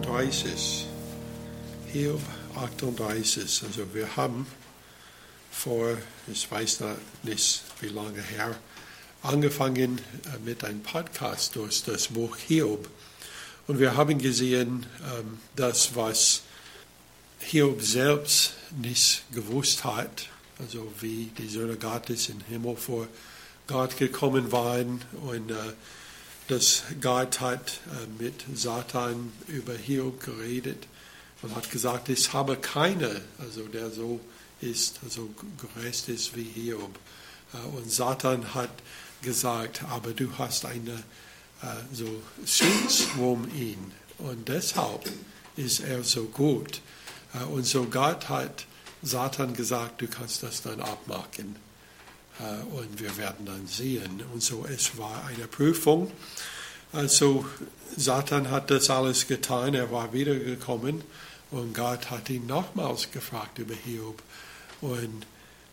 38. Hiob 38. Also wir haben vor, ich weiß nicht wie lange her, angefangen äh, mit einem Podcast durch das Buch Hiob. Und wir haben gesehen, ähm, dass was Hiob selbst nicht gewusst hat, also wie die Söhne Gottes im Himmel vor Gott gekommen waren und äh, dass Gott hat äh, mit Satan über Hiob geredet und hat gesagt, ich habe keine, also der so ist, also gerecht ist wie Hiob. Äh, und Satan hat gesagt, aber du hast eine äh, so Schutz um ihn und deshalb ist er so gut. Und so Gott hat Satan gesagt, du kannst das dann abmachen. Äh, und wir werden dann sehen. Und so, es war eine Prüfung. Also Satan hat das alles getan, er war wiedergekommen und Gott hat ihn nochmals gefragt über Hiob. Und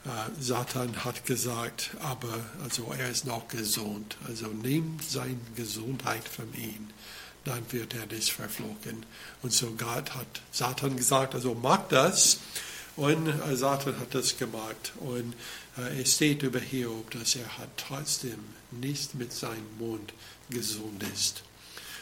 äh, Satan hat gesagt, aber also er ist noch gesund. Also nimm seine Gesundheit von ihm, dann wird er das verflogen. Und so Gott hat Satan gesagt, also mach das. Und äh, Satan hat das gemacht. Und äh, es steht über Hiob, dass er hat trotzdem nicht mit seinem Mund gesund ist.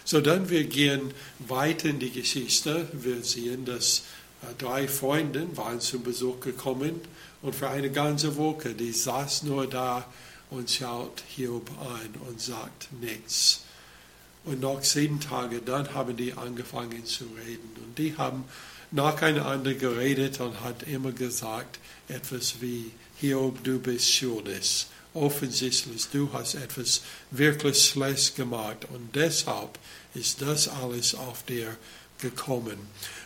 So dann wir gehen weiter in die Geschichte. Wir sehen, dass äh, drei Freunde waren zum Besuch gekommen und für eine ganze Woche, die saß nur da und schaut Hiob ein und sagt nichts. Und nach sieben Tagen, dann haben die angefangen zu reden. Und die haben nacheinander geredet und hat immer gesagt etwas wie, Hiob, du bist schuldig. Offensichtlich, du hast etwas wirklich schlecht gemacht und deshalb ist das alles auf dir gekommen.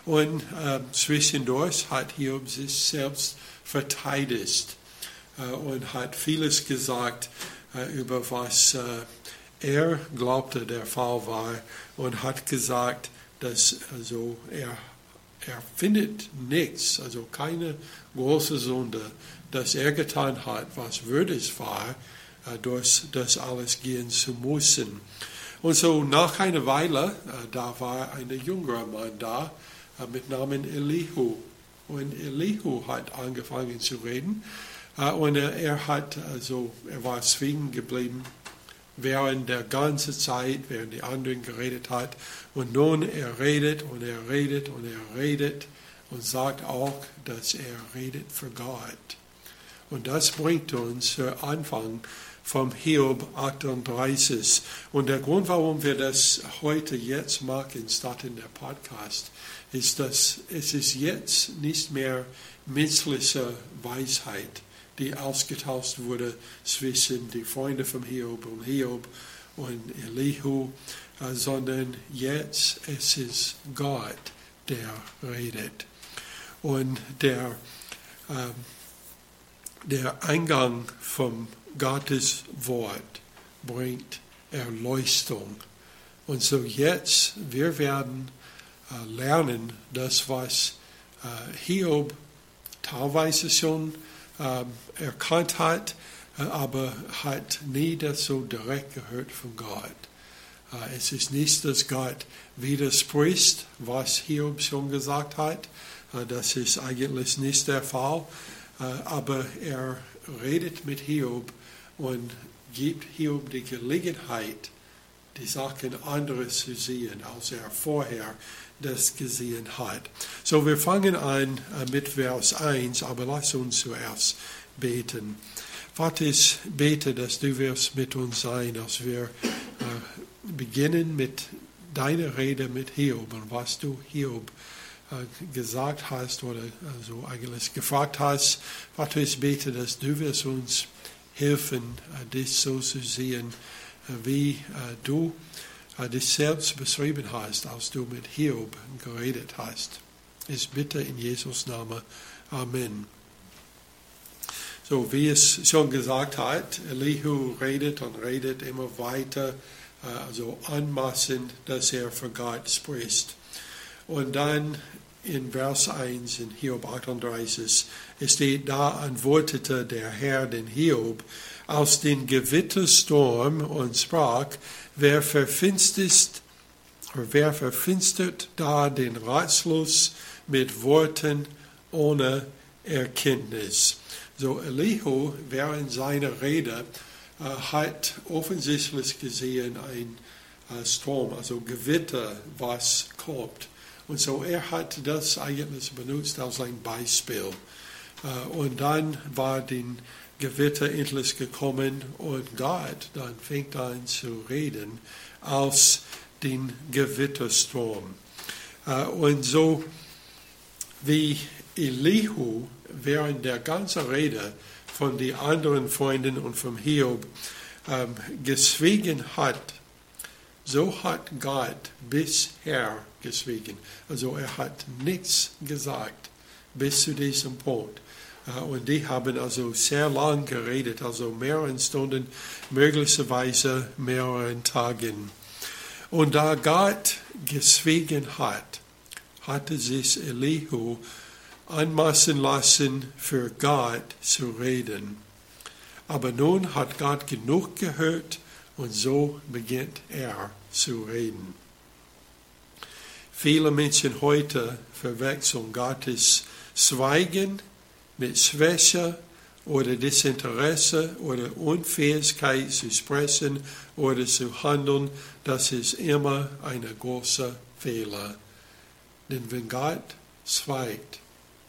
Und äh, zwischendurch hat Hiob sich selbst verteidigt äh, und hat vieles gesagt äh, über was äh, er glaubte der Fall war und hat gesagt, dass also er er findet nichts, also keine große Sünde, dass er getan hat, was würdig war, äh, durch das alles gehen zu müssen. Und so nach einer Weile, äh, da war ein jüngerer Mann da äh, mit Namen Elihu. Und Elihu hat angefangen zu reden. Und er hat, also, er war zwingend geblieben während der ganzen Zeit, während die anderen geredet hat. Und nun er redet und er redet und er redet und sagt auch, dass er redet für Gott. Und das bringt uns zu Anfang vom Hiob 38. Und der Grund, warum wir das heute jetzt machen, statt in der Podcast, ist, dass es ist jetzt nicht mehr menschliche Weisheit, die ausgetauscht wurde zwischen den Freunden von Hiob und Hiob und Elihu, äh, sondern jetzt es ist Gott, der redet. Und der ähm, der Eingang vom Gottes Wort bringt Erleuchtung. Und so jetzt, wir werden äh, lernen, das, was äh, Hiob teilweise schon erkannt hat, äh, aber hat nie das so direkt gehört von Gott. Äh, es ist nicht, dass Gott widerspricht, was Hiob schon gesagt hat. Äh, das ist eigentlich nicht der Fall. Aber er redet mit Hiob und gibt Hiob die Gelegenheit, die Sachen anderes zu sehen, als er vorher das gesehen hat. So, wir fangen an äh, mit Vers 1, aber lass uns zuerst beten. Vater, ich bete, dass du wirst mit uns sein, als wir äh, beginnen mit deiner Rede mit Hiob und was du Hiob äh, gesagt hast oder also eigentlich gefragt hast, Vater, ich bete, dass du wirst uns helfen, dich so zu sehen, wie du dich selbst beschrieben hast, als du mit Hiob geredet hast. Ich bitte in Jesus Namen. Amen. So wie es schon gesagt hat, Elihu redet und redet immer weiter, also anmaßend, dass er für Gott spricht. Und dann in Vers 1 in Hiob 38, es steht, da antwortete der Herr den Hiob aus dem Gewittersturm und sprach, wer verfinstert wer verfinstert da den Ratschluss mit Worten ohne Erkenntnis? So Elihu während seiner Rede äh, hat offensichtlich gesehen ein äh, Sturm, also Gewitter, was kommt. Und so er hat das eigentlich benutzt als ein Beispiel. Äh, und dann war den Gewitter endlich gekommen und Gott dann fängt an zu reden aus den Gewittersturm. Äh, und so wie Elihu während der ganzen Rede von den anderen Freunden und vom Hiob ähm, geschwiegen hat, so hat Gott bisher geschwiegen. Also er hat nichts gesagt bis zu diesem Punkt. Und die haben also sehr lang geredet, also mehrere Stunden, möglicherweise mehrere Tagen. Und da Gott geschwiegen hat, hatte sich Elihu anmaßen lassen, für Gott zu reden. Aber nun hat Gott genug gehört und so beginnt er zu reden. Viele Menschen heute verwechseln Gottes Schweigen mit Schwäche oder Desinteresse oder Unfähigkeit zu sprechen oder zu handeln, das ist immer ein großer Fehler. Denn wenn Gott schweigt,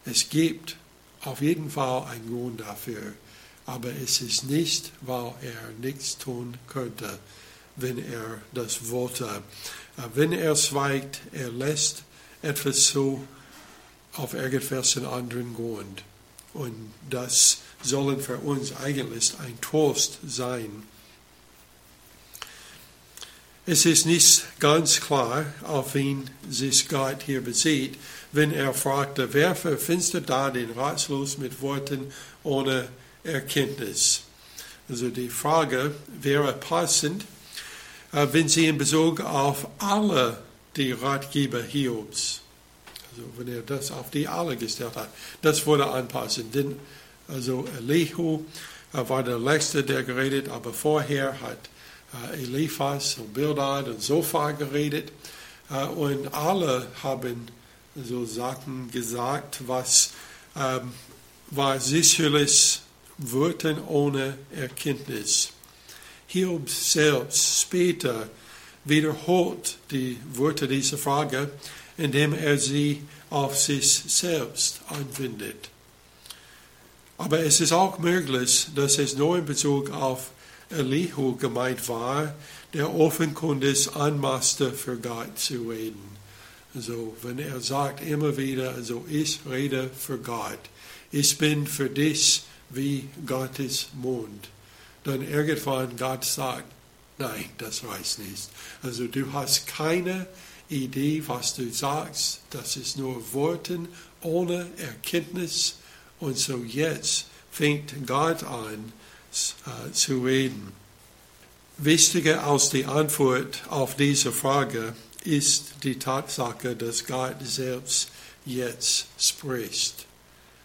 es gibt auf jeden Fall einen Grund dafür, aber es ist nicht, weil er nichts tun könnte, wenn er das wollte. Wenn er schweigt, er lässt etwas zu auf irgendwelchen anderen Grund. Und das sollen für uns eigentlich ein Trost sein. Es ist nicht ganz klar, auf wen sich Gott hier bezieht, wenn er fragte, wer verfinstert da den Ratschluss mit Worten ohne Erkenntnis? Also die Frage wäre passend, äh, wenn sie in Bezug auf alle die Ratgeber Hiobs also wenn er das auf die alle gestellt hat, das wurde anpassen. Denn also Elihu äh, war der Letzte, der geredet, aber vorher hat äh, Eliphas und Bildad und Sophar geredet. Äh, und alle haben so Sachen gesagt, was ähm, war sicherlich Worten ohne Erkenntnis. Hiob selbst später wiederholt die Worte dieser Frage indem er sie auf sich selbst anwendet. Aber es ist auch möglich, dass es nur in Bezug auf Elihu gemeint war, der offenkundig anmaßte, für Gott zu reden. Also, wenn er sagt immer wieder, also ich rede für Gott, ich bin für dich wie Gottes Mund, dann irgendwann Gott sagt, nein, das reicht nicht. Also du hast keine Idee, was du sagst, das ist nur Worten ohne Erkenntnis. Und so jetzt fängt Gott an äh, zu reden. Wichtiger als die Antwort auf diese Frage ist die Tatsache, dass Gott selbst jetzt spricht.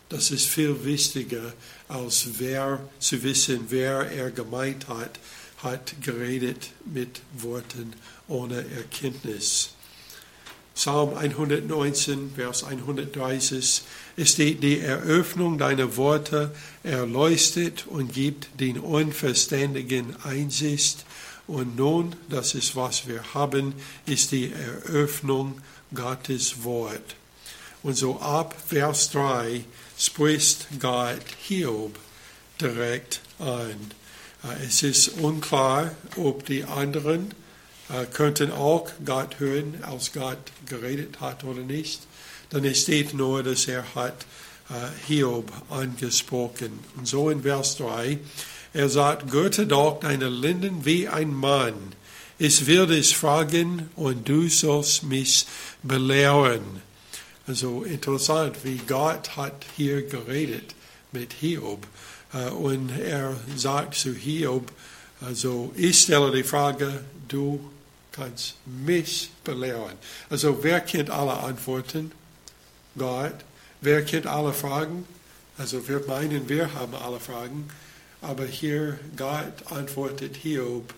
Das ist viel wichtiger, als wer zu wissen, wer er gemeint hat, hat geredet mit Worten ohne Erkenntnis. Psalm 119, Vers 130, es steht, die Eröffnung deiner Worte erleuchtet und gibt den Unverständigen Einsicht. Und nun, das ist, was wir haben, ist die Eröffnung Gottes Wort. Und so ab Vers 3 spricht Gott Hiob direkt an. Es ist unklar, ob die anderen könnten auch Gott hören, als Gott geredet hat oder nicht. Dann es steht nur, dass er hat äh, Hiob angesprochen. Und so in Vers 3, er sagt, Gürte doch deine Linden wie ein Mann. Ich will dich fragen und du sollst mich belehren. Also interessant, wie Gott hat hier geredet mit Hiob. Äh, und er sagt zu Hiob, also ich stelle die Frage, du kannst mich belehren. Also wer kennt alle Antworten? Gott. Wer kennt alle Fragen? Also wir meinen, wir haben alle Fragen. Aber hier, Gott antwortet Hiob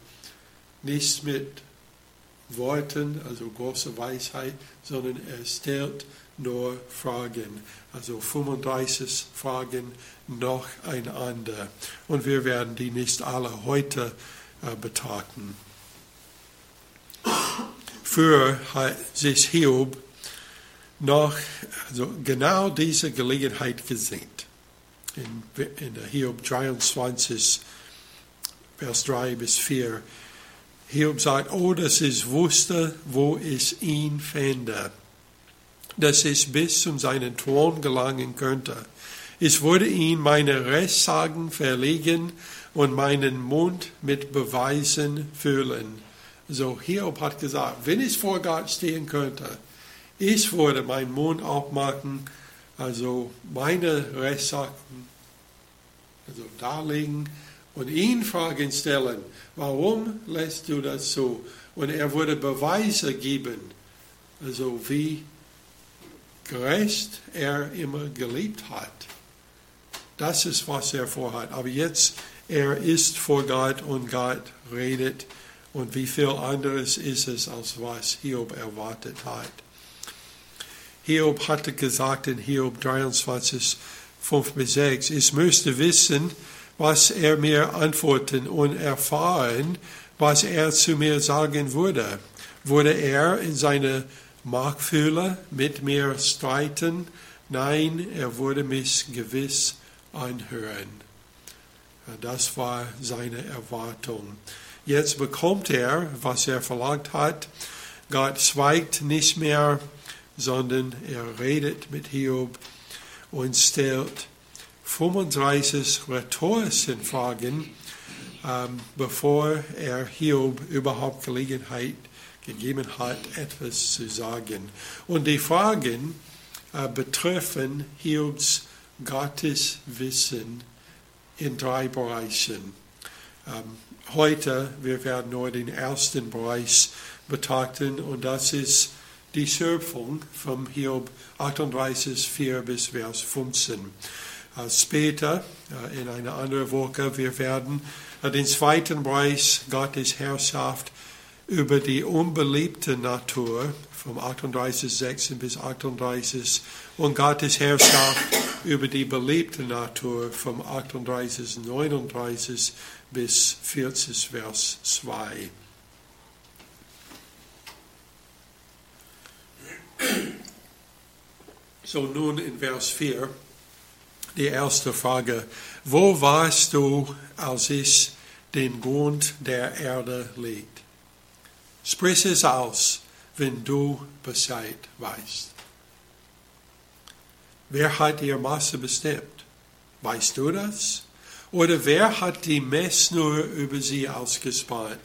nicht mit Worten, also große Weisheit, sondern er stellt nur Fragen. Also 35 Fragen noch einander. Und wir werden die nicht alle heute äh, betrachten. Für sich Hiob noch also genau diese Gelegenheit gesehen. In, in der Hiob 23, Vers 3 bis 4. Hiob sagt, oh, dass ich wusste, wo ich ihn fände, dass ich bis zu seinen Thron gelangen könnte. Ich würde ihn meine Rechtssagen verlegen und meinen Mund mit Beweisen füllen. So Hiob hat gesagt, wenn ich vor Gott stehen könnte, ich würde meinen Mund aufmachen, also meine Rechtssachen also darlegen und ihn Fragen stellen, warum lässt du das so? Und er würde Beweise geben, also wie gerecht er immer geliebt hat. Das ist, was er vorhat. Aber jetzt, er ist vor Gott und Gott redet. Und wie viel anderes ist es, als was Hiob erwartet hat. Hiob hatte gesagt in Hiob 23, 5 bis 6, ich müsste wissen, was er mir antworten und erfahren, was er zu mir sagen würde. Würde er in seiner Markfühle mit mir streiten? Nein, er würde mich gewiss anhören. Das war seine Erwartung. Jetzt bekommt er, was er verlangt hat. Gott schweigt nicht mehr, sondern er redet mit Hiob und stellt 35 rhetorische Fragen, ähm, bevor er Hiob überhaupt Gelegenheit gegeben hat, etwas zu sagen. Und die Fragen äh, betreffen Hiobs Gotteswissen in drei Bereichen. Ähm, heute, wir werden nur den ersten Bereich betrachten und das ist die Schöpfung vom Hiob 38, 4 bis Vers 15. Äh, später, äh, in einer anderen Woche, wir werden äh, den zweiten Bereich Gottes Herrschaft über die unbeliebte Natur vom 38, 16 bis 38 und Gottes Herrschaft über die beliebte Natur vom 38, 39 bis 40, Vers 2. So nun in Vers 4 die erste Frage. Wo warst du, als ich den Grund der Erde legt? Sprich es aus, wenn du Bescheid weißt. Wer hat ihr Maße bestimmt? Weißt du das? Oder wer hat die Messnur über sie ausgespannt?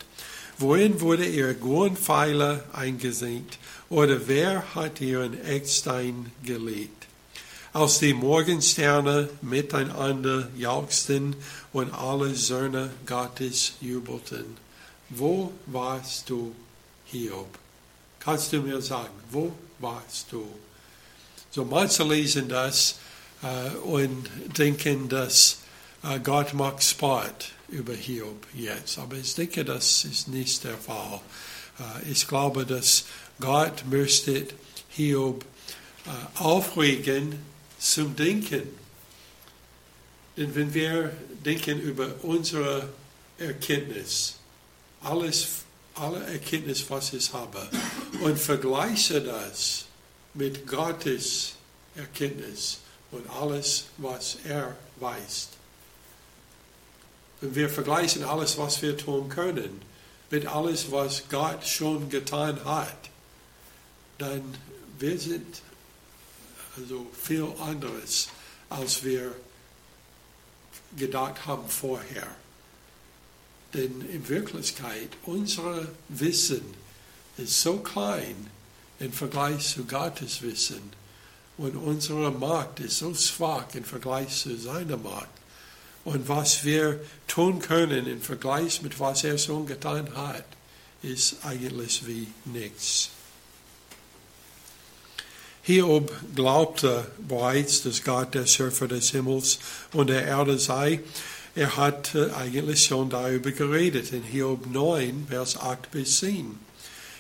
Wohin wurde ihr Grundpfeiler eingesenkt? Oder wer hat ihren Eckstein gelegt? Als die Morgensterne miteinander jauchzten und alle Söhne Gottes jubelten. Wo warst du, Hiob? Kannst du mir sagen, wo warst du? So manche lesen das äh, und denken, dass Gott macht Sport über Hiob jetzt. Aber ich denke, das ist nicht der Fall. Äh, ich glaube, dass Gott möchte Hiob äh, aufregen zum Denken. Denn wenn wir denken über unsere Erkenntnis, alles, alle Erkenntnis, was ich habe, und vergleiche das mit Gottes Erkenntnis und alles, was er weiß, wir vergleichen alles, was wir tun können, mit alles, was Gott schon getan hat, dann wir sind also viel anderes, als wir gedacht haben vorher. Denn in Wirklichkeit, unser Wissen ist so klein im Vergleich zu Gottes Wissen und unsere Macht ist so schwach im Vergleich zu seiner Macht. Und was wir tun können im Vergleich mit was er schon getan hat, ist eigentlich wie nichts. Hiob glaubte bereits, dass Gott der Schöpfer des Himmels und der Erde sei. Er hat eigentlich schon darüber geredet in Hiob 9, Vers 8 bis 10.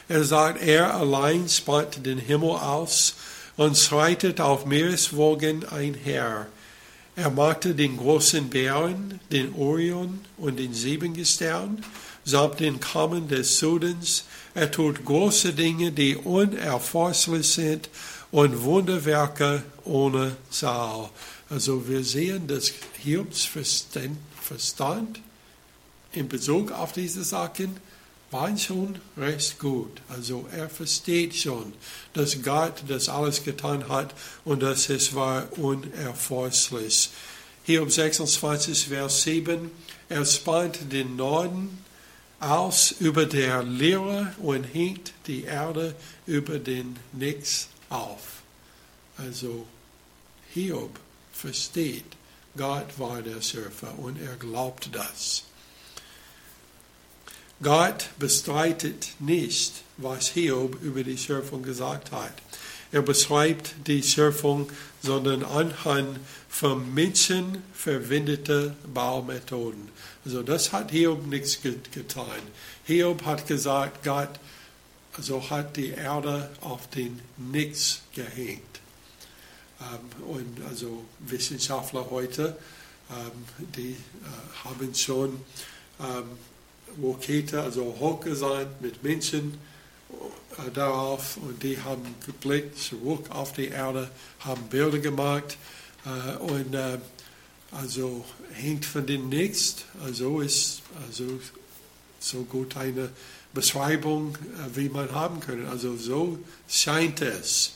Er sagt, er allein spannte den Himmel aus und schreitet auf Meereswogen einher. Er machte den großen Bären, den Orion und den Siebengestern, samt den Kammern des Südens. Er tut große Dinge, die unerforschlich sind und Wunderwerke ohne Zahl. Also wir sehen, dass Hiobs Verstand in Bezug auf diese Sachen war schon recht gut. Also er versteht schon, dass Gott das alles getan hat und dass es war unerforschlich. Hiob 26, Vers 7, er spannt den Norden aus über der Leere und hängt die Erde über den Nix auf. Also Hiob versteht, Gott war der Schöpfer und er glaubt das. Gott bestreitet nicht, was Hiob über die Schöpfung gesagt hat. Er beschreibt die Schöpfung, sondern anhand von Menschen verwendete Baumethoden. Also das hat Hiob nichts getan. Hiob hat gesagt, Gott also hat die Erde auf den Nichts gehängt. Ähm, und also Wissenschaftler heute, ähm, die äh, haben schon Rakete, also hochgesandt mit Menschen äh, darauf und die haben geblickt zurück auf die Erde, haben Bilder gemacht äh, und äh, also hängt von dem nichts. Also ist also so gut eine Beschreibung, äh, wie man haben kann. Also so scheint es.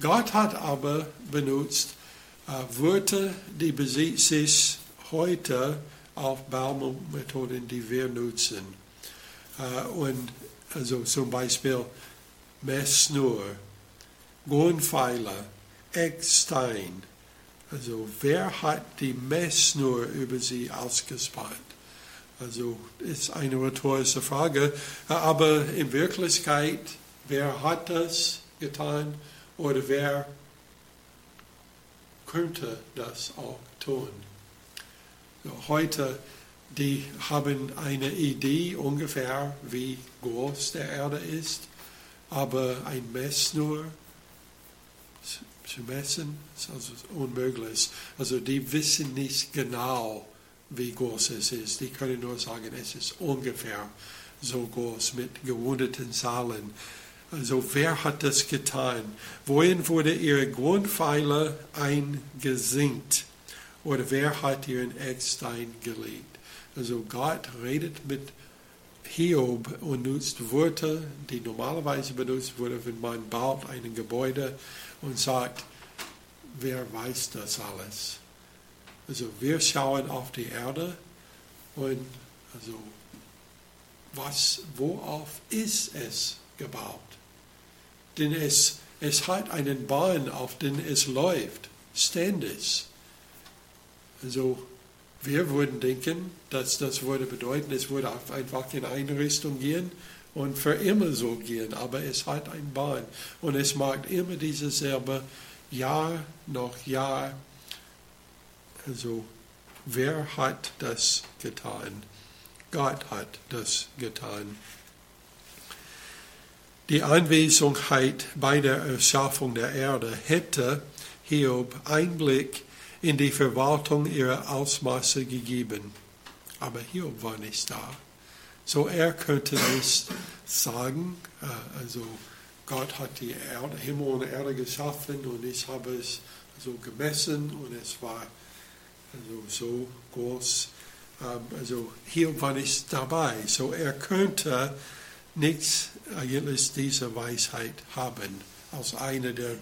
Gott hat aber benutzt äh, Wörter, die sich heute auf Baumethoden, die wir nutzen. Äh, und also zum Beispiel Messnur, Grundpfeiler, Eckstein. Also wer hat die Messnur über sie ausgespannt? Also ist eine rhetorische Frage. Aber in Wirklichkeit, wer hat das getan oder wer könnte das auch tun? Heute, die haben eine Idee ungefähr, wie groß der Erde ist, aber ein Mess nur zu messen ist also unmöglich. Also die wissen nicht genau, wie groß es ist. Die können nur sagen, es ist ungefähr so groß mit gerundeten Zahlen. Also wer hat das getan? Wohin wurde ihre Grundpfeiler eingesinkt? Oder wer hat ihren Eckstein gelegt? Also Gott redet mit Hiob und nutzt Worte, die normalerweise benutzt wurden, wenn man baut ein Gebäude und sagt, wer weiß das alles? Also wir schauen auf die Erde und also was, worauf ist es gebaut? Denn es, es hat einen Bahn, auf den es läuft, ständig. Also wir würden denken, dass das würde bedeuten, es würde einfach in eine Richtung gehen und für immer so gehen, aber es hat einen Bahn und es macht immer dieses selbe Jahr noch Jahr also, wer hat das getan? Gott hat das getan. Die Anwesenheit bei der Erschaffung der Erde hätte Hiob Einblick in die Verwaltung ihrer Ausmaße gegeben. Aber Hiob war nicht da. So er könnte nicht sagen, äh, also Gott hat die Erde, Himmel und Erde geschaffen und ich habe es so gemessen und es war also so groß. Ähm, also hier war ich dabei. So er könnte nichts eigentlich dieser Weisheit haben, als einer, der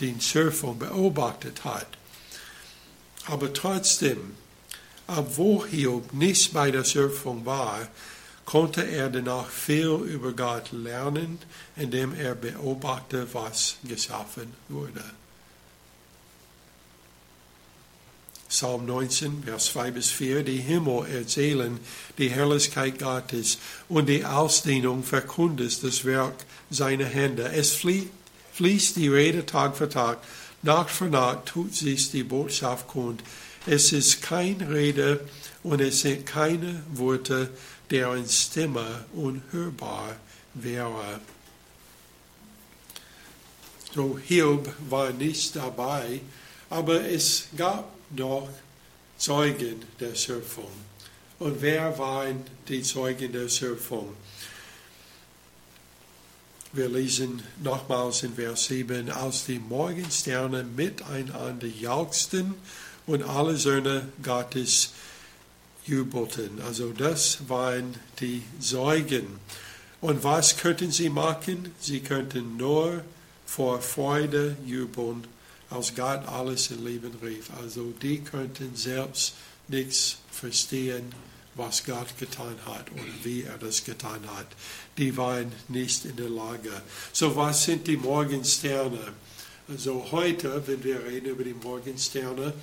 den Schöpfung beobachtet hat. Aber trotzdem, obwohl Hiob nicht bei der Schöpfung war, konnte er danach viel über Gott lernen, indem er beobachtete, was geschaffen wurde. Psalm 19, Vers 2 bis 4, die Himmel erzählen die Herrlichkeit Gottes und die Ausdehnung verkündet das Werk seiner Hände. Es fließt die Rede Tag für Tag, nach für nach tut sich die Botschaft kund. Es ist keine Rede und es sind keine Worte, deren Stimme unhörbar wäre. So Hiob war nicht dabei, aber es gab doch Zeugen der Schöpfung. Und wer waren die Zeugen der Schöpfung? Wir lesen nochmals in Vers 7, als die Morgensterne miteinander jauchzten und alle Söhne Gottes jubelten. Also das waren die Zeugen. Und was könnten sie machen? Sie könnten nur vor Freude jubeln, als Gott alles in Leben rief. Also die könnten selbst nichts verstehen, was Gott getan hat und wie er das getan hat. Die waren nicht in der Lage. So was sind die Morgensterne? Also heute, wenn wir reden über die Morgensterne,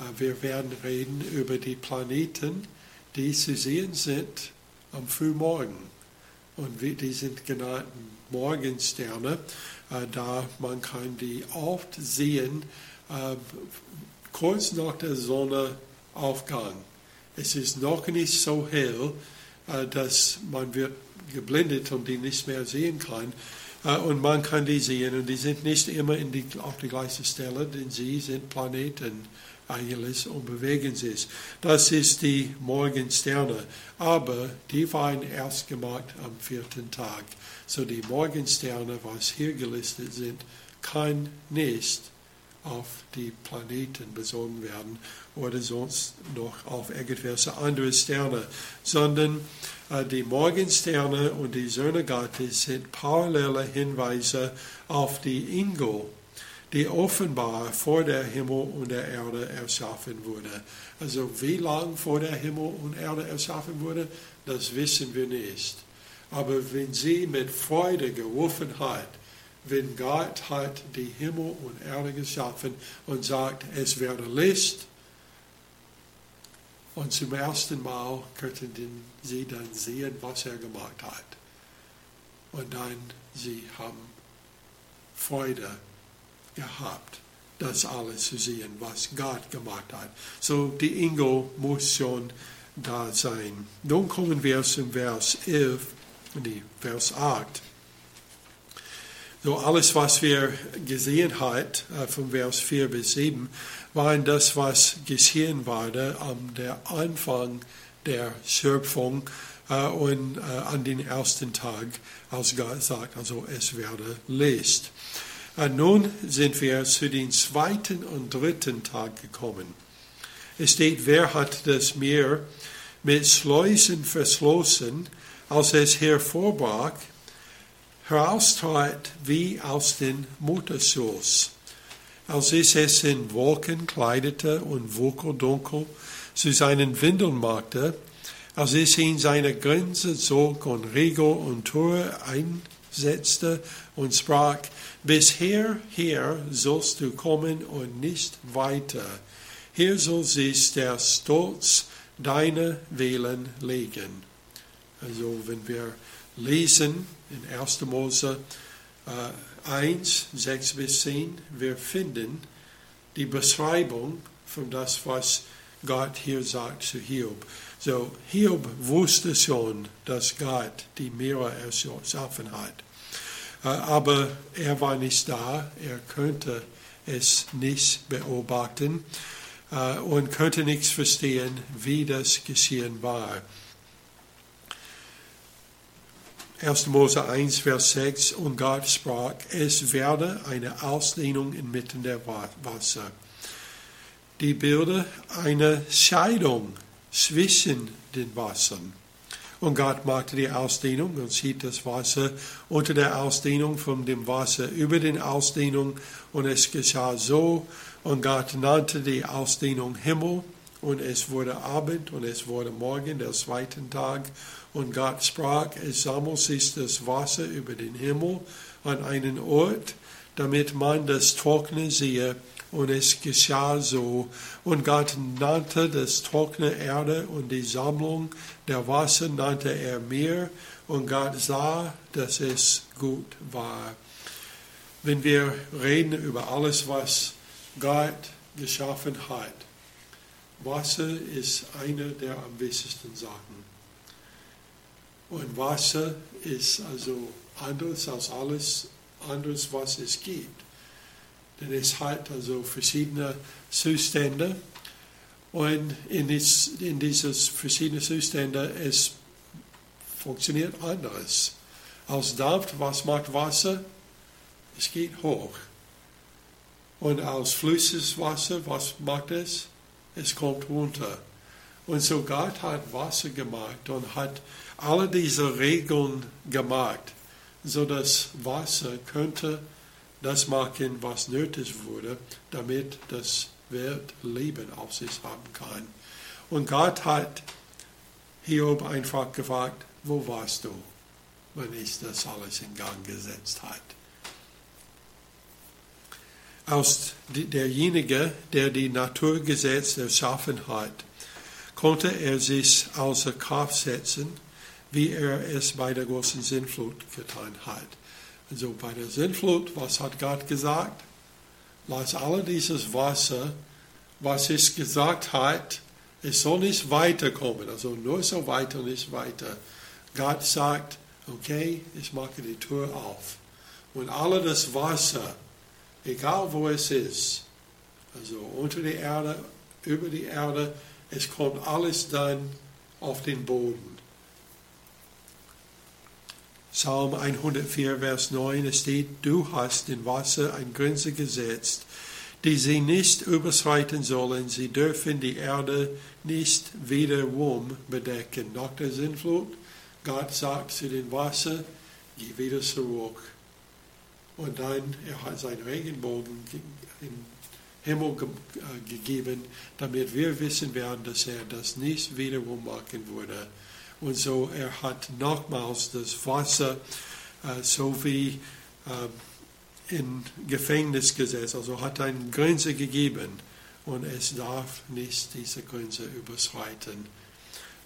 äh, wir werden reden über die Planeten, die zu sehen sind am Frühmorgen. Und die sind genannt Morgensterne, äh, da man kann die oft sehen äh, kurz nach der Sonnenaufgang. Es ist noch nicht so hell, äh, dass man wird geblendet und die nicht mehr sehen kann. Und man kann die sehen und die sind nicht immer in die, auf die gleiche Stelle, denn sie sind Planeten eigentlich und bewegen sich. Das ist die Morgensterne. Aber die waren erst gemacht am vierten Tag. So die Morgensterne, was hier gelistet sind, kann nicht auf die Planeten bezogen werden oder sonst noch auf irgendwelche andere Sterne, sondern äh, die Morgensterne und die Söhne Gottes sind parallele Hinweise auf die Engel die offenbar vor der Himmel und der Erde erschaffen wurde. Also wie lang vor der Himmel und Erde erschaffen wurde, das wissen wir nicht. Aber wenn sie mit Freude gerufen hat, wenn Gott hat die Himmel und Erde geschaffen und sagt, es werde Licht, und zum ersten Mal könnten sie dann sehen, was er gemacht hat. Und dann sie haben Freude gehabt, das alles zu sehen, was Gott gemacht hat. So die Engel muss schon da sein. Nun kommen wir zum Vers 11, nee, Vers 8. So alles, was wir gesehen äh, von Vers 4 bis 7, war das, was geschehen war am der Anfang der Schöpfung äh, und äh, an den ersten Tag, als Gott sagt, also es werde Licht. Und nun sind wir zu den zweiten und dritten Tag gekommen. Es steht, wer hat das Meer mit Schleusen verschlossen, als es hervorbrach, heraustrat wie aus den Mutterschoß. Als es es in Wolken kleidete und dunkel zu seinen Windeln machte, als es in seine Grenze zog und Riegel und Tore einsetzte und sprach, Bisher hier sollst du kommen und nicht weiter. Hier soll sich der Stolz deiner Wählen legen. Also wenn wir lesen in 1. Mose äh, 1, 6 bis 10, wir finden die Beschreibung von das, was Gott hier sagt zu Hiob. So, Hiob wusste schon, dass Gott die Meere erschaffen hat. Äh, aber er war nicht da, er könnte es nicht beobachten und könnte nichts verstehen, wie das geschehen war. 1. Mose 1, Vers 6, und Gott sprach, es werde eine Ausdehnung inmitten der Wasser. Die Bilder einer Scheidung zwischen den Wassern. Und Gott machte die Ausdehnung und zieht das Wasser unter der Ausdehnung von dem Wasser über den Ausdehnung. Und es geschah so. Und Gott nannte die Ausdehnung Himmel. Und es wurde Abend und es wurde Morgen, der zweite Tag. Und Gott sprach, es sammelt sich das Wasser über den Himmel an einen Ort, damit man das Trockene sehe und es geschah so. Und Gott nannte das trockene Erde und die Sammlung der Wasser nannte er Meer. Und Gott sah, dass es gut war. Wenn wir reden über alles, was Gott geschaffen hat, Wasser ist eine der am wichtigsten Sachen. Und Wasser ist also anders als alles anderes, was es gibt. Denn es hat also verschiedene Zustände. Und in, dies, in dieses verschiedene Zustände, es funktioniert anders. Als Dampf, was macht Wasser? Es geht hoch. Und als flüssiges Wasser, was macht es? Es kommt runter. Und so Gott hat Wasser gemacht und hat alle diese Regeln gemacht, so dass Wasser könnte das machen, was nötig wurde, damit das Welt Leben auf sich haben kann. Und Gott hat Hiob einfach gefragt, wo warst du, wenn ich das alles in Gang gesetzt hat? Als derjenige, der die Naturgesetze erschaffen hat, konnte er sich außer Kraft setzen, wie er es bei der großen Sinnflut getan hat. Also bei der Sinnflut, was hat Gott gesagt? Lass alle dieses Wasser, was es gesagt hat, es soll nicht weiterkommen, also nur so weiter, nicht weiter. Gott sagt, okay, ich mache die Tür auf. Und alle das Wasser, egal wo es ist, also unter der Erde, über die Erde, es kommt alles dann auf den Boden. Psalm 104, Vers 9, es steht, du hast den Wasser ein Grenze gesetzt, die sie nicht überschreiten sollen, sie dürfen die Erde nicht wiederum bedecken. Nach der Sinnflut, Gott sagt zu dem Wasser, geh wieder zurück. Und dann, er hat seinen Regenbogen in Himmel ge äh, gegeben, damit wir wissen werden, dass er das nicht wiederum machen würde. Und so, er hat nochmals das Wasser, äh, so wie äh, in Gefängnis gesetzt, also hat eine Grenze gegeben und es darf nicht diese Grenze überschreiten.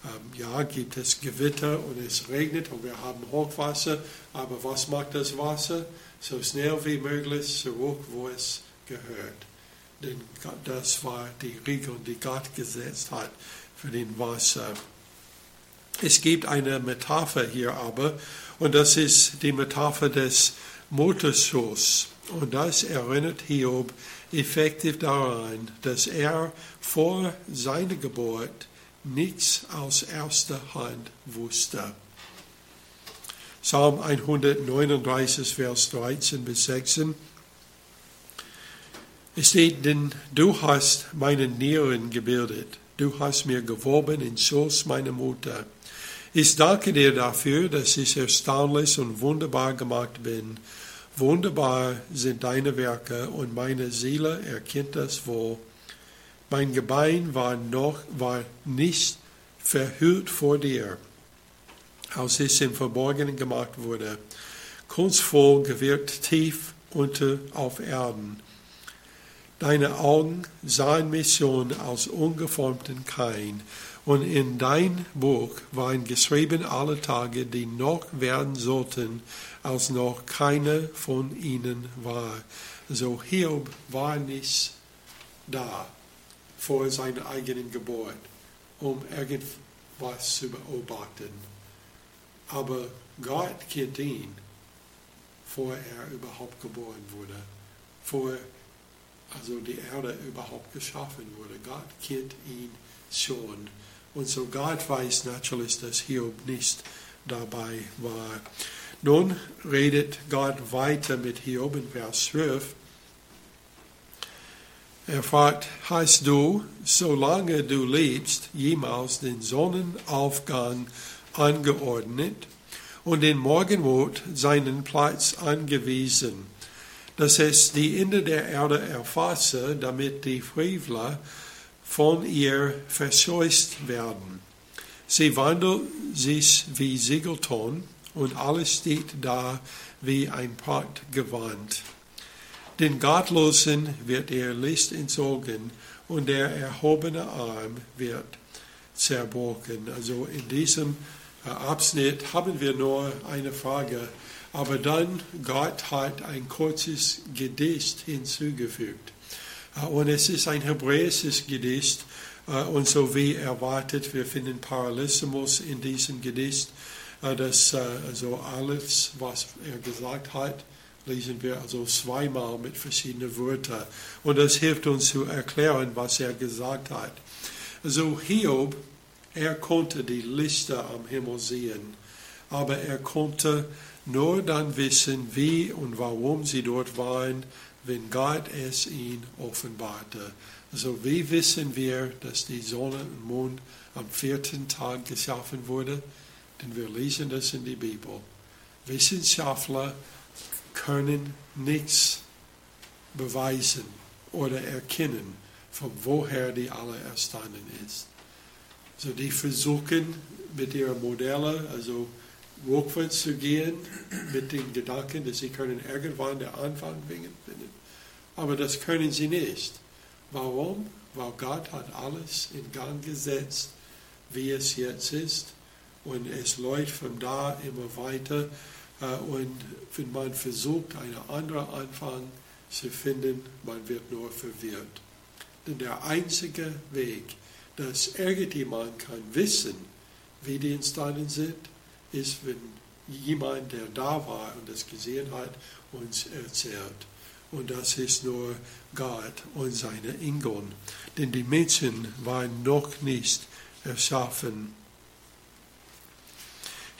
Ähm, ja, gibt es Gewitter und es regnet und wir haben Hochwasser, aber was macht das Wasser? So schnell wie möglich zurück, wo es gehört. Denn das war die Regel, die Gott gesetzt hat für den Wasser. Es gibt eine Metapher hier aber, und das ist die Metapher des Mutterschuss. Und das erinnert Hiob effektiv daran, dass er vor seiner Geburt nichts aus erster Hand wusste. Psalm 139, Vers 13 bis 16. Es steht, denn du hast meine Nieren gebildet, du hast mir geworben in Schoß meiner Mutter. Ich danke dir dafür, dass ich erstaunlich und wunderbar gemacht bin. Wunderbar sind deine Werke und meine Seele erkennt das wohl. Mein Gebein war noch, war nicht verhüllt vor dir, als ich im Verborgenen gemacht wurde. Kunstvoll gewirkt tief unter auf Erden Deine Augen sahen mich schon als ungeformten Kain, und in dein Buch waren geschrieben alle Tage, die noch werden sollten, als noch keiner von ihnen war. So Hiob war nicht da vor seiner eigenen Geburt, um irgendwas zu beobachten. Aber Gott kennt ihn, vor er überhaupt geboren wurde, vor also die Erde überhaupt geschaffen wurde. Gott kennt ihn schon. Und so Gott weiß natürlich, dass Hiob nicht dabei war. Nun redet Gott weiter mit Hiob in Vers 12. Er fragt, hast du, solange du lebst, jemals den Sonnenaufgang angeordnet und den Morgenrot seinen Platz angewiesen? Dass es die Ende der Erde erfasse, damit die Frevler von ihr verscheucht werden. Sie wandelt sich wie Siegelton und alles steht da wie ein Prachtgewand. Den Gottlosen wird ihr Licht entzogen und der erhobene Arm wird zerbrochen. Also in diesem äh, Abschnitt haben wir nur eine Frage aber dann Gott hat ein kurzes Gedicht hinzugefügt. Äh, und es ist ein hebräisches Gedicht. Äh, und so wie erwartet, wir finden Parallelismus in diesem Gedicht, äh, dass also alles, was er gesagt hat, lesen wir also zweimal mit verschiedenen Wörtern. Und das hilft uns zu erklären, was er gesagt hat. Also Hiob, er konnte die Liste am Himmel sehen, aber er konnte nur dann wissen, wie und warum sie dort waren, wenn Gott es ihm offenbarte. Also wie wissen wir, dass die Sonne und Mond am vierten Tag geschaffen wurde? Denn wir lesen das in der Bibel. Wissenschaftler können nichts beweisen oder erkennen, von woher die alle erstanden ist. So die versuchen mit ihren Modellen, also rückwärts zu gehen, mit dem Gedanken, dass sie können irgendwann den Anfang finden. Aber das können sie nicht. Warum? Weil Gott hat alles in Gang gesetzt, wie es jetzt ist. Und es läuft von da immer weiter. Äh, und wenn man versucht, einen anderen Anfang zu finden, man wird nur verwirrt. Denn der einzige Weg, dass irgendjemand kann wissen, wie die entstanden sind, ist, wenn jemand, der da war und das gesehen hat, uns erzählt. Und das ist nur Gott und seine Engel. Denn die Menschen waren noch nicht erschaffen.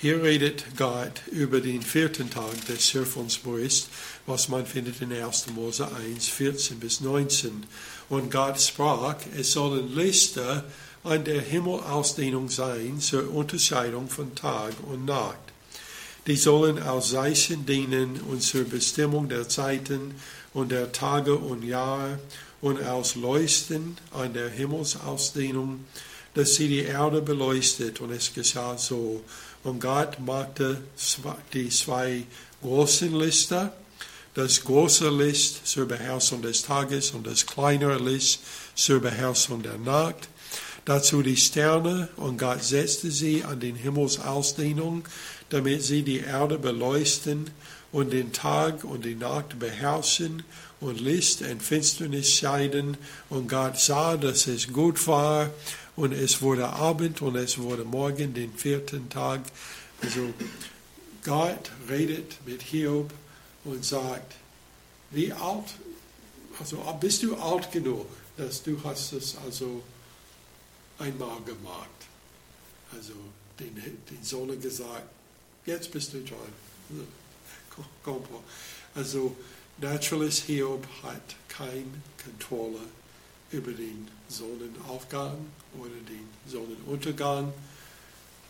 Hier redet Gott über den vierten Tag des Schöpfungsberichts, was man findet in 1. Mose 1, 14 bis 19. Und Gott sprach, es sollen Lichter an der Himmelausdehnung sein zur Unterscheidung von Tag und Nacht. Die sollen als Zeichen dienen und zur Bestimmung der Zeiten und der Tage und Jahre und als Leuchten an der Himmelsausdehnung, dass sie die Erde beleuchtet. Und es geschah so. Und Gott machte die zwei großen Lichter, das große Licht zur Beherrschung des Tages und das kleinere Licht zur Beherrschung der Nacht. Dazu die Sterne und Gott setzte sie an den Himmelsausdehnung, damit sie die Erde beleuchten und den Tag und die Nacht beherrschen und Licht und Finsternis scheiden. Und Gott sah, dass es gut war und es wurde Abend und es wurde Morgen, den vierten Tag. Also Gott redet mit Hiob und sagt, wie alt, also bist du alt genug, dass du hast es also einmal gemacht. Also den, den Sohn gesagt, jetzt bist du dran. Also Naturalist Hiob hat keine Kontrolle über den Sonnenaufgang oder den Sonnenuntergang,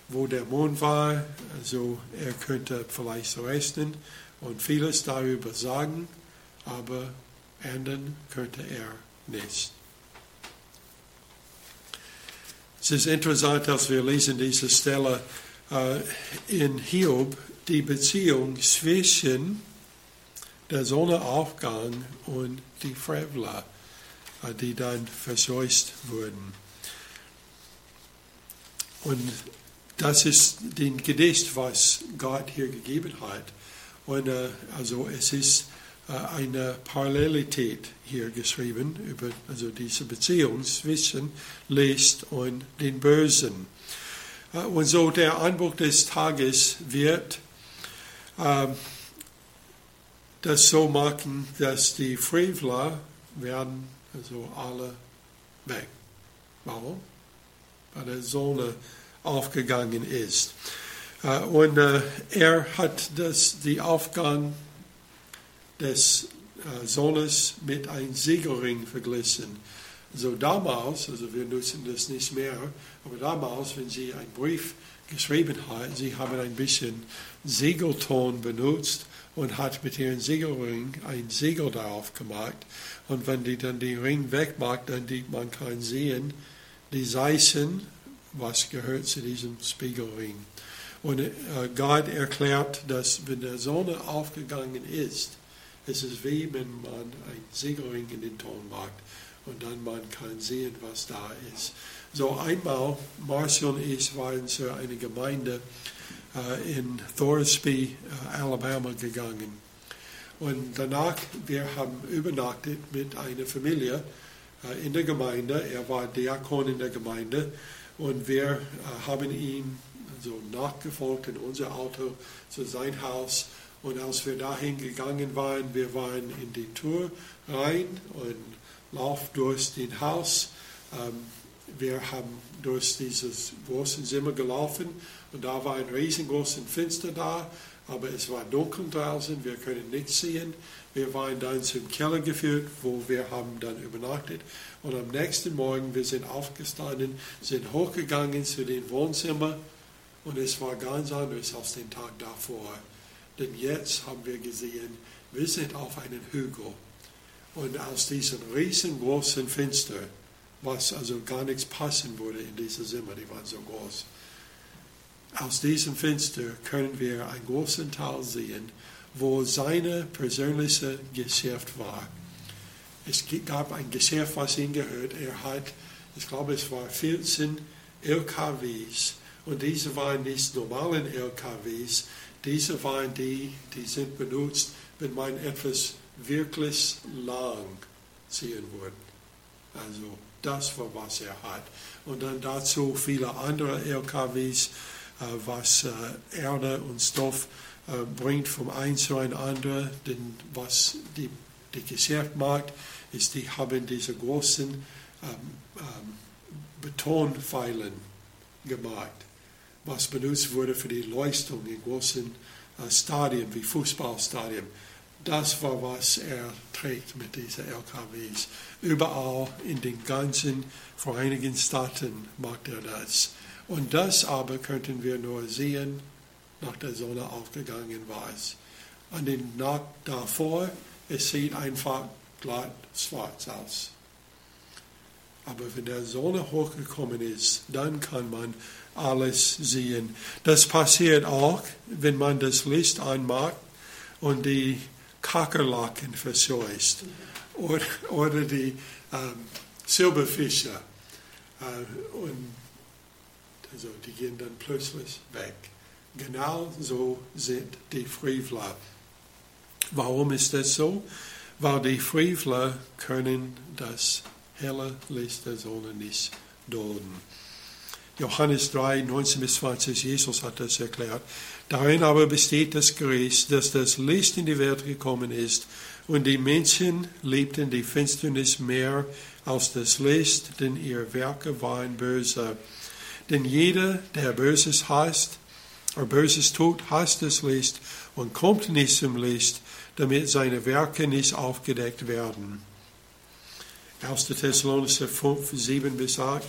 wo der Mond war. Also er könnte vielleicht so rechnen und vieles darüber sagen, aber ändern könnte er nicht. Es ist interessant, dass wir lesen diese Stelle äh, in Hiob, die Beziehung zwischen der Sonnenaufgang und die Frevler, äh, die dann verseucht wurden. Und das ist den Gedicht, was Gott hier gegeben hat. Und äh, also es ist eine Parallelität hier geschrieben über also diese Beziehung zwischen Licht und den Bösen. Äh, und so der Anbruch des Tages wird äh, das so machen, dass die Frevler werden also alle weg. Warum? Weil der Sonne aufgegangen ist. Und er hat das, die Aufgang des äh, Sohnes mit einem Siegelring verglichen. So damals, also wir nutzen das nicht mehr, aber damals, wenn sie einen Brief geschrieben hat, sie haben ein bisschen Siegelton benutzt und hat mit ihrem Siegelring ein Siegel darauf gemacht. Und wenn die dann den Ring wegmacht, dann die, man kann sehen, die Zeichen, was gehört zu diesem Spiegelring. Und äh, Gott erklärt, dass wenn der Sonne aufgegangen ist, es ist wie wenn man ein Siegelring in den Ton macht und dann man kann sehen, was da ist. So einmal, Marcia und ich waren zu einer Gemeinde äh, in Thorsby, äh, Alabama gegangen. Und danach, wir haben übernachtet mit einer Familie äh, in der Gemeinde. Er war Diakon in der Gemeinde und wir äh, haben ihn so nachgefolgt in unser Auto zu sein Haus Und als wir dahin gegangen waren, wir waren in die Tür rein und lauf durch den Haus. Ähm, wir haben durch dieses große Zimmer gelaufen und da war ein riesengroßes Fenster da, aber es war dunkel draußen, wir können nichts sehen. Wir waren dann zum Keller geführt, wo wir haben dann übernachtet. Und am nächsten Morgen, wir sind aufgestanden, sind hochgegangen zu den Wohnzimmer und es war ganz anders als den Tag davor. Denn jetzt haben wir gesehen, wir sind auf einem Hügel. Und aus diesem riesengroßen Fenster, was also gar nichts passen würde in diese Zimmer, die waren so groß. Aus diesem Fenster können wir einen großen Teil sehen, wo seine persönliche Geschäft war. Es gab ein Geschäft, was ihm gehört. Er hat, ich glaube, es war 14 LKWs. Und diese waren nicht normalen LKWs, diese waren die, die sind benutzt, wenn man etwas wirklich lang ziehen würde. Also das war, was er hat. Und dann dazu viele andere LKWs, was Erde und Stoff äh, bringt vom einen zu einem anderen. Denn was die, die Geschäft macht, ist, die haben diese großen ähm, ähm, Betonpfeilen gemacht was benutzt wurde für die Leuchtung in großen äh, Stadien wie Fußballstadien. Das war, was er trägt mit diesen LKWs. Überall in den ganzen Vereinigten Staaten macht er das. Und das aber könnten wir nur sehen, nach der Sonne aufgegangen war. An den Nacht davor, es sieht einfach glatt schwarz aus. Aber wenn der Sonne hochgekommen ist, dann kann man alles sehen. Das passiert auch, wenn man das Licht anmacht und die Kakerlaken verscheucht oder, oder die ähm, Silberfische. Äh, und also die gehen dann plötzlich weg. Genau so sind die Frevler. Warum ist das so? Weil die Frevler können das helle Licht der Sonne nicht dulden. Johannes 3, 19 bis 20, Jesus hat das erklärt. Darin aber besteht das Gericht, dass das Licht in die Welt gekommen ist und die Menschen liebten die Finsternis mehr als das Licht, denn ihre Werke waren böse. Denn jeder, der Böses heißt, oder Böses tut, hasst das Licht und kommt nicht zum Licht, damit seine Werke nicht aufgedeckt werden. 1. Thessalonicher 5, 7 bis 8.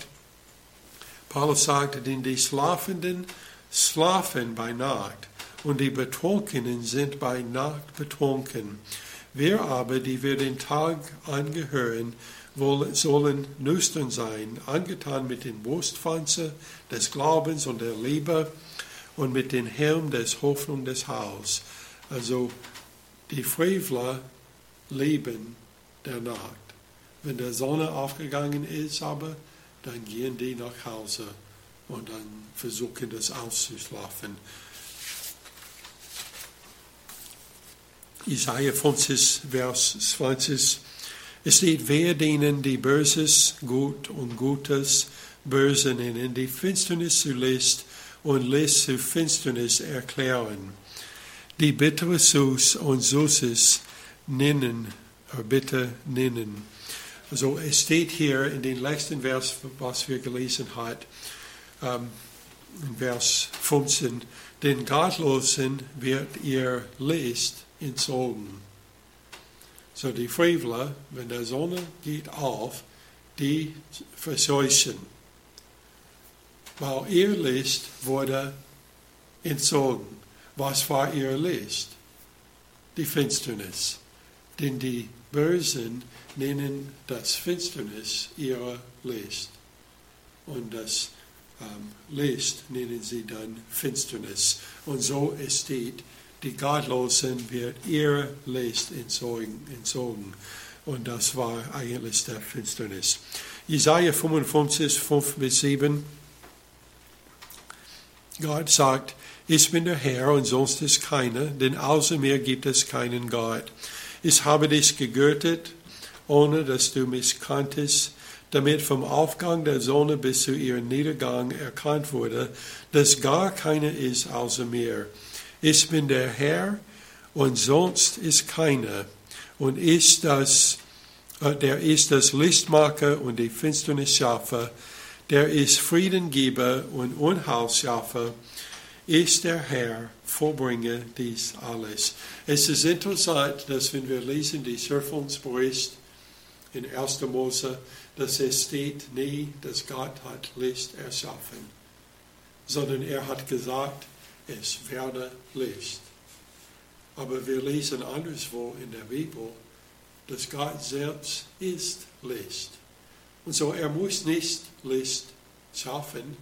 Paulus sagte, denn die Schlafenden schlafen bei Nacht und die Betrunkenen sind bei Nacht betrunken. Wir aber, die wir den Tag angehören, sollen nüchtern sein, angetan mit den Brustpanzer des Glaubens und der Liebe und mit dem Helm des Hoffnung des Heils. Also die Frevler lieben der Nacht. Wenn der Sonne aufgegangen ist, aber dann gehen die nach Hause und dann versuchen das auszuschlafen. Isaiah 50, Vers 20. Es steht, wer denen, die Böses gut und Gutes böse nennen, die Finsternis zu Licht und Licht zu Finsternis erklären, die bittere Süß und Süßes nennen, oder bitte nennen also es steht hier in den letzten Vers, was wir gelesen haben, ähm, in Vers 15, den Gottlosen wird ihr Licht entzogen. So die Frevler, wenn der Sonne geht auf, die verseuchen. Weil ihr Licht wurde entzogen. Was war ihr Licht? Die Finsternis. Denn die Bösen nennen das Finsternis ihrer Licht. Und das ähm, Licht nennen sie dann Finsternis. Und so es steht, die Gottlosen wird ihr Licht entzogen, entzogen. Und das war eigentlich der Finsternis. Jesaja 55, 5 bis 7. Gott sagt, ich bin der Herr und sonst ist keiner, denn außer mir gibt es keinen Gott. Ich habe dich gegürtet, ohne dass du mich kanntest, damit vom Aufgang der Sonne bis zu ihrem Niedergang erkannt wurde, dass gar keiner ist außer mir. Ich bin der Herr und sonst ist keiner. Und ist das, äh, der ist das Lichtmacher und die Finsternis schaffer, der ist Friedengeber und Unheilschaffer, ist der Herr, vollbringe dies alles. Es ist interessant, dass wenn wir lesen die Schöpfungsbericht in 1. Mose, dass es steht nie, dass Gott hat Licht erschaffen, sondern er hat gesagt, es werde Licht. Aber wir lesen anderswo in der Bibel, dass Gott selbst ist Licht. Und so er muss nicht Licht schaffen,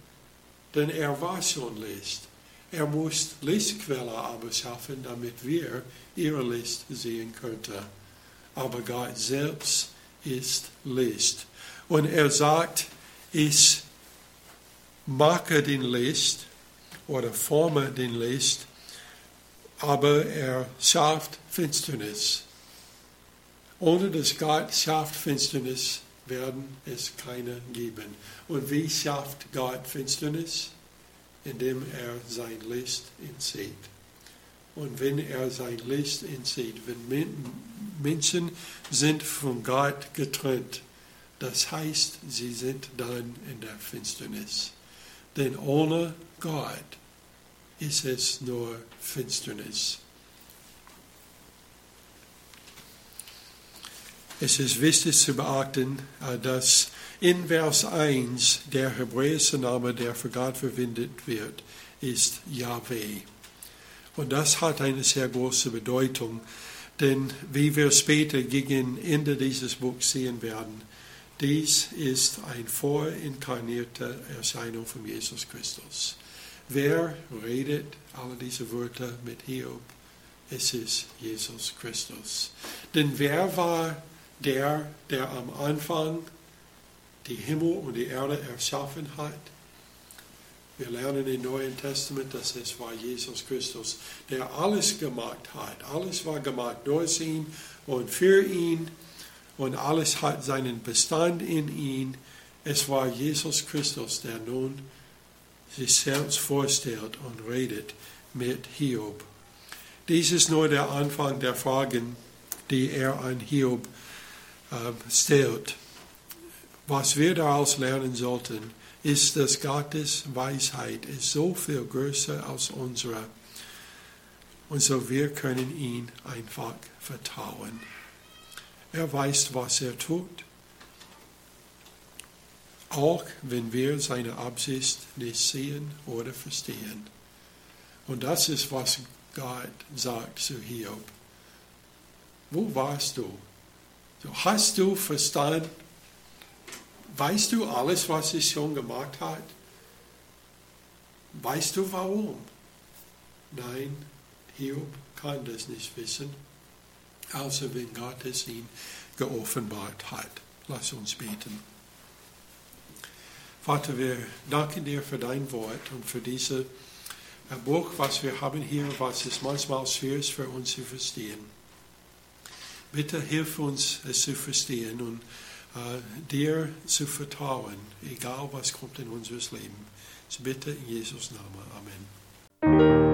denn er war schon Licht. Er muss Lichtquelle aber schaffen, damit wir ihre Licht sehen könnten. Aber Gott selbst ist Licht. Und er sagt, ich mache den Licht oder forme den Licht, aber er schafft Finsternis. Ohne dass Gott schafft Finsternis, werden es keine geben. Und wie schafft Gott Finsternis? Indem er sein Licht entzieht. Und wenn er sein Licht entzieht, wenn Menschen sind von Gott getrennt, das heißt, sie sind dann in der Finsternis. Denn ohne Gott ist es nur Finsternis. Es ist wichtig zu beachten, äh, dass in Vers 1 der hebräische Name, der für Gott verwendet wird, ist Yahweh. Und das hat eine sehr große Bedeutung, denn wie wir später gegen Ende dieses Buchs sehen werden, dies ist eine vorinkarnierte Erscheinung von Jesus Christus. Wer redet alle diese Worte mit Hiob? Es ist Jesus Christus. Denn wer war der, der am Anfang die Himmel und die Erde erschaffen hat? Wir lernen im Neuen Testament, dass es war Jesus Christus, der alles gemacht hat. Alles war gemacht durch ihn und für ihn und alles hat seinen Bestand in ihn. Es war Jesus Christus, der nun sich selbst vorstellt und redet mit Hiob. Dies ist nur der Anfang der Fragen, die er an Hiob äh, stellt. Was wir daraus lernen sollten, ist, dass Gottes Weisheit ist so viel größer als unsere. Und so wir können ihn einfach vertrauen. Er weiß, was er tut. Auch wenn wir seine Absicht nicht sehen oder verstehen. Und das ist, was Gott sagt zu Hiob. Wo warst du? Hast du verstanden? Weißt du alles, was er schon gemacht hat? Weißt du warum? Nein, Hiob kann das nicht wissen außer wenn Gott es ihm geoffenbart hat. Lass uns beten. Vater, wir danken dir für dein Wort und für dieses Buch, was wir haben hier, was es manchmal schwer ist für uns zu verstehen. Bitte hilf uns, es zu verstehen und uh, dir zu vertrauen, egal was kommt in unser Leben. Bitte in Jesus Namen. Amen.